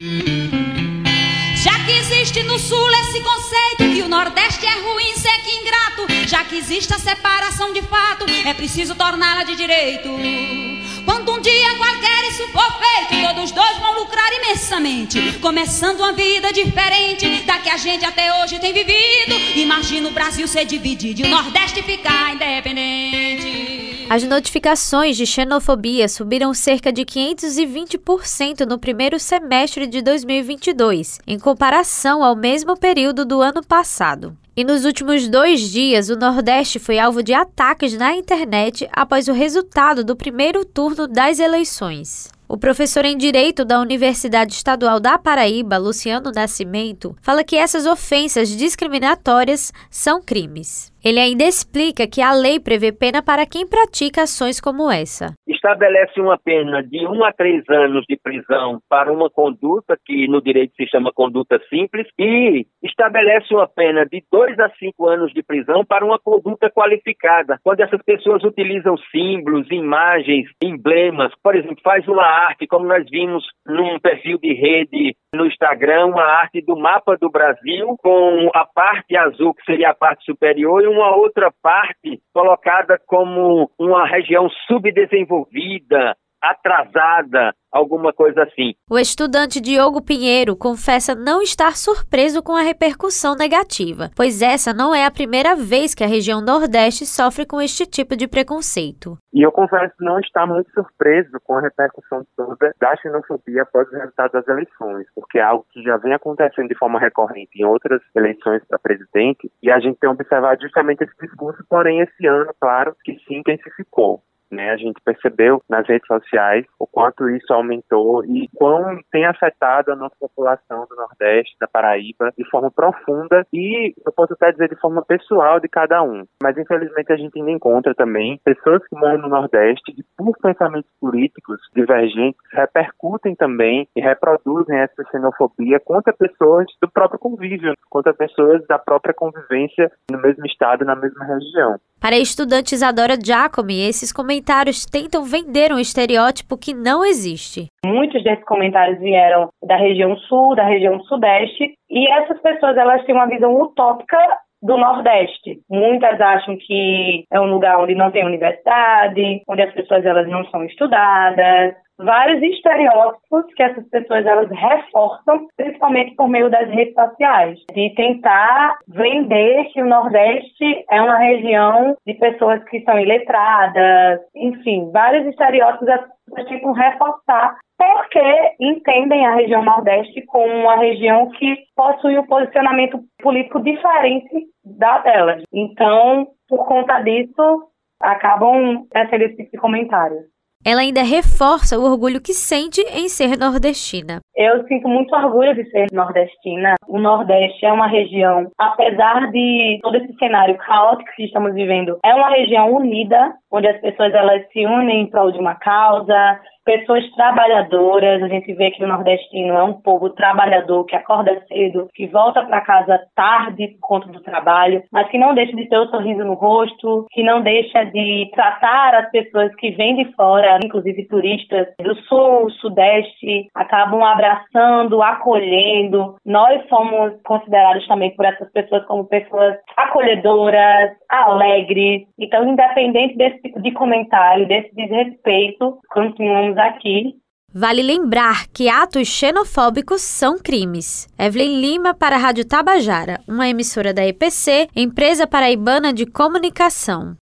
Já que existe no sul esse conceito que o Nordeste é ruim, seco e ingrato, já que existe a separação de fato, é preciso torná-la de direito. Quando um dia qualquer isso for feito, todos dois vão lucrar imensamente, começando uma vida diferente da que a gente até hoje tem vivido. Imagina o Brasil ser dividido e o Nordeste ficar independente. As notificações de xenofobia subiram cerca de 520% no primeiro semestre de 2022, em comparação ao mesmo período do ano passado. E nos últimos dois dias, o Nordeste foi alvo de ataques na internet após o resultado do primeiro turno das eleições. O professor em Direito da Universidade Estadual da Paraíba, Luciano Nascimento, fala que essas ofensas discriminatórias são crimes. Ele ainda explica que a lei prevê pena para quem pratica ações como essa. Estabelece uma pena de um a três anos de prisão para uma conduta que no direito se chama conduta simples e estabelece uma pena de dois a cinco anos de prisão para uma conduta qualificada, quando essas pessoas utilizam símbolos, imagens, emblemas, por exemplo, faz uma arte, como nós vimos num perfil de rede no Instagram, uma arte do mapa do Brasil com a parte azul que seria a parte superior uma outra parte colocada como uma região subdesenvolvida, atrasada, alguma coisa assim. O estudante Diogo Pinheiro confessa não estar surpreso com a repercussão negativa, pois essa não é a primeira vez que a região Nordeste sofre com este tipo de preconceito. E eu confesso não estar muito surpreso com a repercussão toda da xenofobia após o resultado das eleições, porque é algo que já vem acontecendo de forma recorrente em outras eleições para presidente, e a gente tem observado justamente esse discurso, porém esse ano, claro, que se intensificou. Né? A gente percebeu nas redes sociais o quanto isso aumentou e quão tem afetado a nossa população do Nordeste, da Paraíba, de forma profunda e eu posso até dizer de forma pessoal de cada um. Mas infelizmente a gente ainda encontra também pessoas que moram no Nordeste e por pensamentos políticos divergentes repercutem também e reproduzem essa xenofobia contra pessoas do próprio convívio, contra pessoas da própria convivência no mesmo estado, na mesma região. Para a estudante Isadora Giacomi, esses comentários tentam vender um estereótipo que não existe. Muitos desses comentários vieram da região sul, da região sudeste, e essas pessoas elas têm uma visão utópica do Nordeste. Muitas acham que é um lugar onde não tem universidade, onde as pessoas elas não são estudadas, vários estereótipos que essas pessoas elas reforçam, principalmente por meio das redes sociais, de tentar vender que o Nordeste é uma região de pessoas que são iletradas, enfim, vários estereótipos tentam reforçar porque entendem a região Nordeste como uma região que possui um posicionamento político diferente da delas. Então, por conta disso, acabam recebendo esse tipo de comentários. Ela ainda reforça o orgulho que sente em ser nordestina. Eu sinto muito orgulho de ser nordestina. O Nordeste é uma região, apesar de todo esse cenário caótico que estamos vivendo, é uma região unida, onde as pessoas elas se unem em prol de uma causa, pessoas trabalhadoras. A gente vê que o nordestino é um povo trabalhador que acorda cedo, que volta para casa tarde por conta do trabalho, mas que não deixa de ter o um sorriso no rosto, que não deixa de tratar as pessoas que vêm de fora, inclusive turistas do sul, sudeste, acabam abraçando, acolhendo. Nós somos considerados também por essas pessoas como pessoas acolhedoras, alegres. Então, independente desse tipo de comentário, desse desrespeito, continuamos aqui. Vale lembrar que atos xenofóbicos são crimes. Evelyn Lima para a Rádio Tabajara, uma emissora da EPC, empresa paraibana de comunicação.